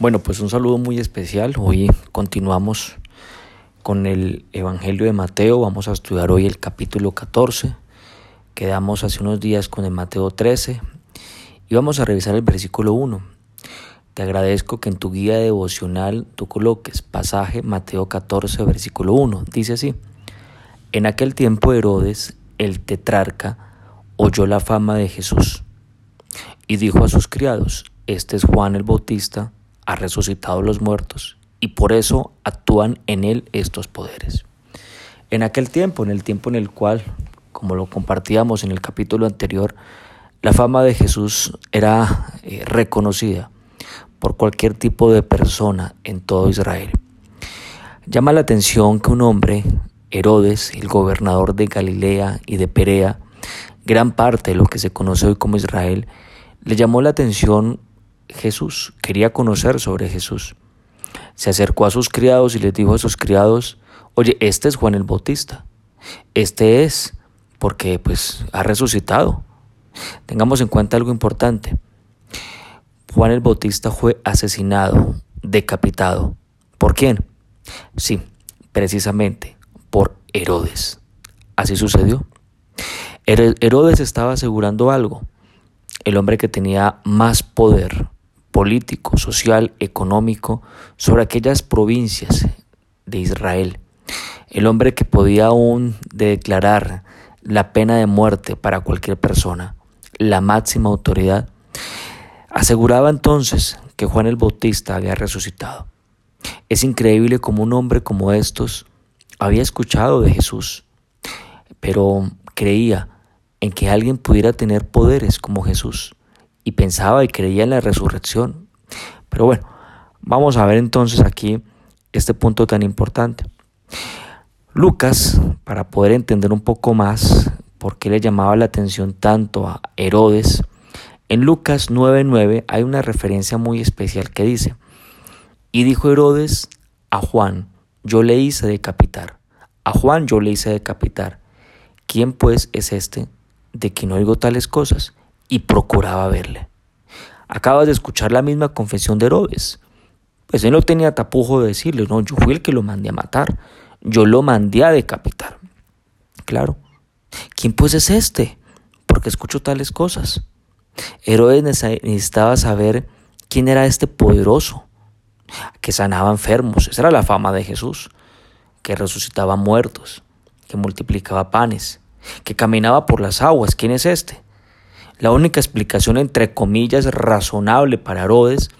Bueno, pues un saludo muy especial. Hoy continuamos con el Evangelio de Mateo. Vamos a estudiar hoy el capítulo 14. Quedamos hace unos días con el Mateo 13 y vamos a revisar el versículo 1. Te agradezco que en tu guía devocional tú coloques pasaje Mateo 14, versículo 1. Dice así, en aquel tiempo Herodes, el tetrarca, oyó la fama de Jesús y dijo a sus criados, este es Juan el Bautista, ha resucitado los muertos y por eso actúan en él estos poderes. En aquel tiempo, en el tiempo en el cual, como lo compartíamos en el capítulo anterior, la fama de Jesús era eh, reconocida por cualquier tipo de persona en todo Israel. Llama la atención que un hombre, Herodes, el gobernador de Galilea y de Perea, gran parte de lo que se conoce hoy como Israel, le llamó la atención Jesús, quería conocer sobre Jesús. Se acercó a sus criados y les dijo a sus criados, oye, este es Juan el Bautista, este es, porque pues ha resucitado. Tengamos en cuenta algo importante. Juan el Bautista fue asesinado, decapitado. ¿Por quién? Sí, precisamente por Herodes. Así sucedió. Herodes estaba asegurando algo. El hombre que tenía más poder político, social, económico sobre aquellas provincias de Israel. El hombre que podía aún declarar la pena de muerte para cualquier persona, la máxima autoridad, aseguraba entonces que Juan el Bautista había resucitado. Es increíble como un hombre como estos había escuchado de Jesús, pero creía en que alguien pudiera tener poderes como Jesús y pensaba y creía en la resurrección. Pero bueno, vamos a ver entonces aquí este punto tan importante. Lucas, para poder entender un poco más por qué le llamaba la atención tanto a Herodes, en Lucas 9:9 hay una referencia muy especial que dice, y dijo Herodes a Juan, yo le hice decapitar. A Juan yo le hice decapitar. ¿Quién pues es este de que no oigo tales cosas? Y procuraba verle. Acabas de escuchar la misma confesión de Herodes. Pues él no tenía tapujo de decirle, no, yo fui el que lo mandé a matar, yo lo mandé a decapitar. Claro. ¿Quién pues es este? Porque escucho tales cosas. Herodes necesitaba saber quién era este poderoso, que sanaba enfermos, esa era la fama de Jesús, que resucitaba muertos, que multiplicaba panes, que caminaba por las aguas. ¿Quién es este? La única explicación entre comillas razonable para Herodes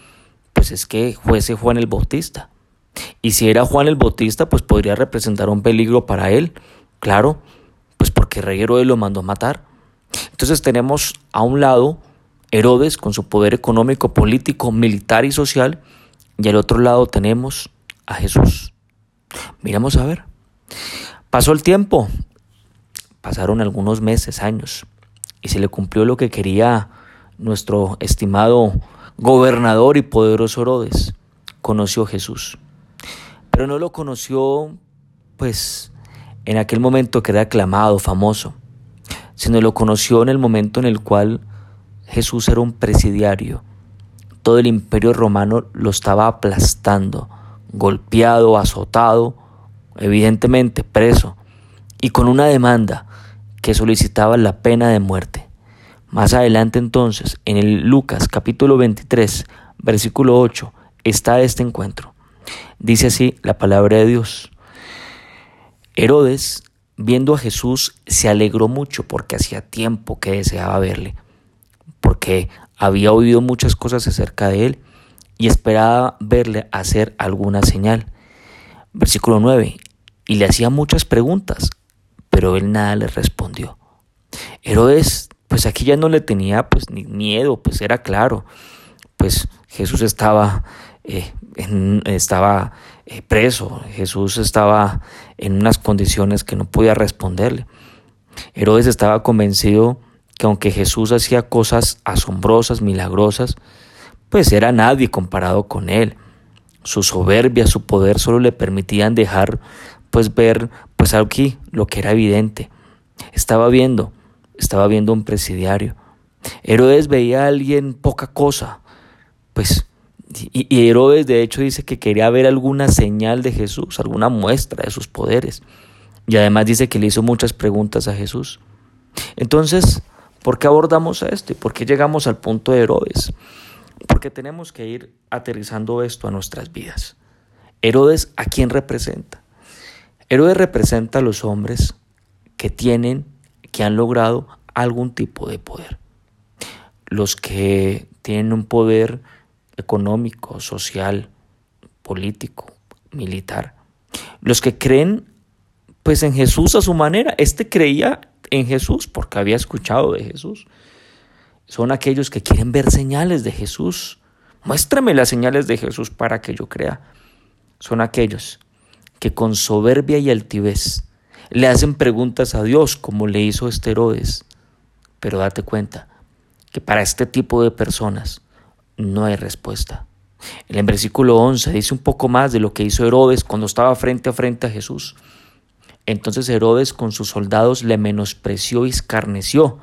pues es que fuese Juan el Bautista. Y si era Juan el Bautista, pues podría representar un peligro para él. Claro, pues porque rey Herodes lo mandó a matar. Entonces tenemos a un lado Herodes con su poder económico, político, militar y social, y al otro lado tenemos a Jesús. Miramos a ver. Pasó el tiempo, pasaron algunos meses, años y se le cumplió lo que quería nuestro estimado gobernador y poderoso Herodes. Conoció Jesús. Pero no lo conoció, pues, en aquel momento que era aclamado, famoso, sino lo conoció en el momento en el cual Jesús era un presidiario. Todo el imperio romano lo estaba aplastando, golpeado, azotado, evidentemente preso, y con una demanda que solicitaba la pena de muerte. Más adelante entonces, en el Lucas capítulo 23, versículo 8, está este encuentro. Dice así la palabra de Dios. Herodes, viendo a Jesús, se alegró mucho porque hacía tiempo que deseaba verle, porque había oído muchas cosas acerca de él y esperaba verle hacer alguna señal. Versículo 9. Y le hacía muchas preguntas pero él nada le respondió. Herodes, pues aquí ya no le tenía pues ni miedo, pues era claro, pues Jesús estaba, eh, estaba eh, preso, Jesús estaba en unas condiciones que no podía responderle. Herodes estaba convencido que aunque Jesús hacía cosas asombrosas, milagrosas, pues era nadie comparado con él. Su soberbia, su poder solo le permitían dejar pues ver pues aquí lo que era evidente. Estaba viendo, estaba viendo un presidiario. Herodes veía a alguien poca cosa, pues Y, Herodes de hecho dice que quería ver alguna señal de Jesús, alguna muestra de sus poderes. Y además dice que le hizo muchas preguntas a Jesús. Entonces, ¿por qué abordamos esto? ¿Y por qué llegamos al punto de Herodes? Porque tenemos que ir aterrizando esto a nuestras vidas. Herodes, ¿a quién representa? Herodes representa a los hombres que tienen, que han logrado algún tipo de poder. Los que tienen un poder económico, social, político, militar. Los que creen pues en Jesús a su manera. Este creía en Jesús porque había escuchado de Jesús. Son aquellos que quieren ver señales de Jesús. Muéstrame las señales de Jesús para que yo crea. Son aquellos que con soberbia y altivez le hacen preguntas a Dios como le hizo este Herodes. Pero date cuenta que para este tipo de personas no hay respuesta. En el versículo 11 dice un poco más de lo que hizo Herodes cuando estaba frente a frente a Jesús. Entonces Herodes con sus soldados le menospreció y escarneció.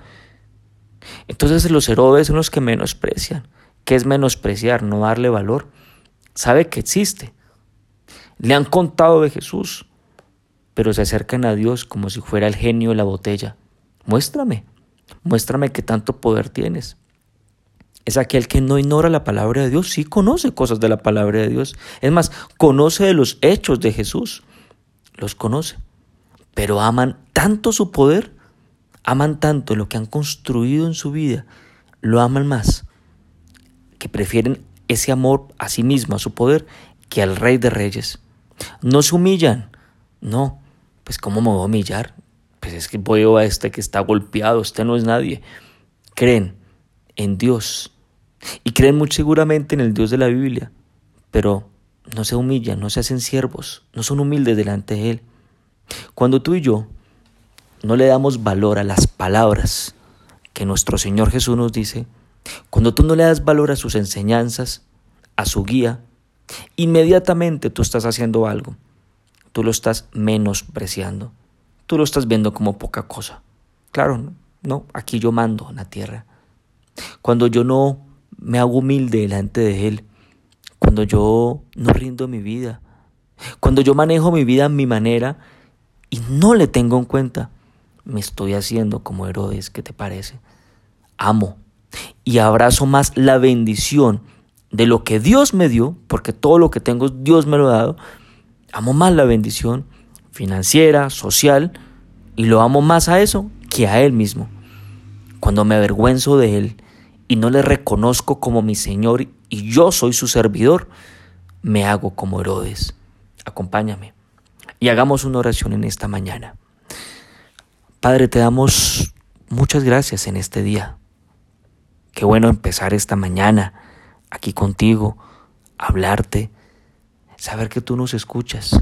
Entonces los Herodes son los que menosprecian. ¿Qué es menospreciar? No darle valor. Sabe que existe. Le han contado de Jesús, pero se acercan a Dios como si fuera el genio de la botella. Muéstrame, muéstrame qué tanto poder tienes es aquel que no ignora la palabra de Dios, sí conoce cosas de la palabra de Dios. Es más, conoce de los hechos de Jesús, los conoce, pero aman tanto su poder, aman tanto lo que han construido en su vida, lo aman más, que prefieren ese amor a sí mismo, a su poder, que al Rey de Reyes. No se humillan, no, pues ¿cómo me voy a humillar? Pues es que voy a este que está golpeado, este no es nadie. Creen en Dios y creen muy seguramente en el Dios de la Biblia, pero no se humillan, no se hacen siervos, no son humildes delante de Él. Cuando tú y yo no le damos valor a las palabras que nuestro Señor Jesús nos dice, cuando tú no le das valor a sus enseñanzas, a su guía, inmediatamente tú estás haciendo algo. Tú lo estás menospreciando. Tú lo estás viendo como poca cosa. Claro, no, aquí yo mando en la tierra. Cuando yo no me hago humilde delante de Él, cuando yo no rindo mi vida, cuando yo manejo mi vida a mi manera y no le tengo en cuenta, me estoy haciendo como Herodes, ¿qué te parece? Amo y abrazo más la bendición de lo que Dios me dio, porque todo lo que tengo Dios me lo ha dado, amo más la bendición financiera, social, y lo amo más a eso que a Él mismo. Cuando me avergüenzo de Él y no le reconozco como mi Señor y yo soy su servidor, me hago como Herodes. Acompáñame y hagamos una oración en esta mañana. Padre, te damos muchas gracias en este día. Qué bueno empezar esta mañana aquí contigo, hablarte, saber que tú nos escuchas,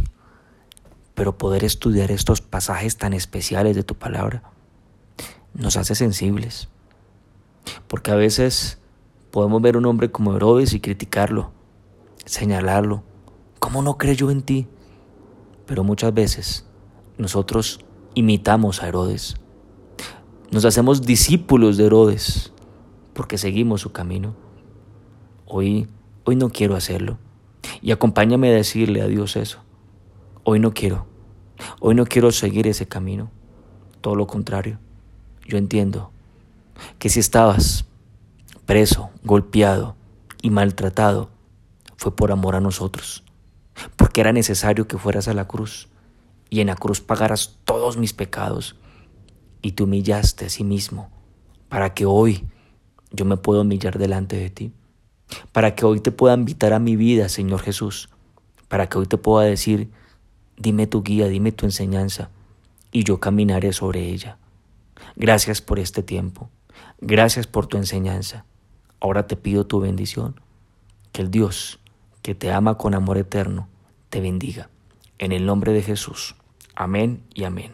pero poder estudiar estos pasajes tan especiales de tu palabra nos hace sensibles porque a veces podemos ver a un hombre como Herodes y criticarlo, señalarlo. ¿Cómo no creyó en ti? Pero muchas veces nosotros imitamos a Herodes. Nos hacemos discípulos de Herodes porque seguimos su camino. Hoy, hoy no quiero hacerlo. Y acompáñame a decirle a Dios eso. Hoy no quiero. Hoy no quiero seguir ese camino. Todo lo contrario. Yo entiendo que si estabas preso, golpeado y maltratado, fue por amor a nosotros, porque era necesario que fueras a la cruz y en la cruz pagaras todos mis pecados y te humillaste a sí mismo para que hoy yo me pueda humillar delante de ti, para que hoy te pueda invitar a mi vida, Señor Jesús, para que hoy te pueda decir, dime tu guía, dime tu enseñanza, y yo caminaré sobre ella. Gracias por este tiempo. Gracias por tu enseñanza. Ahora te pido tu bendición. Que el Dios que te ama con amor eterno te bendiga. En el nombre de Jesús. Amén y amén.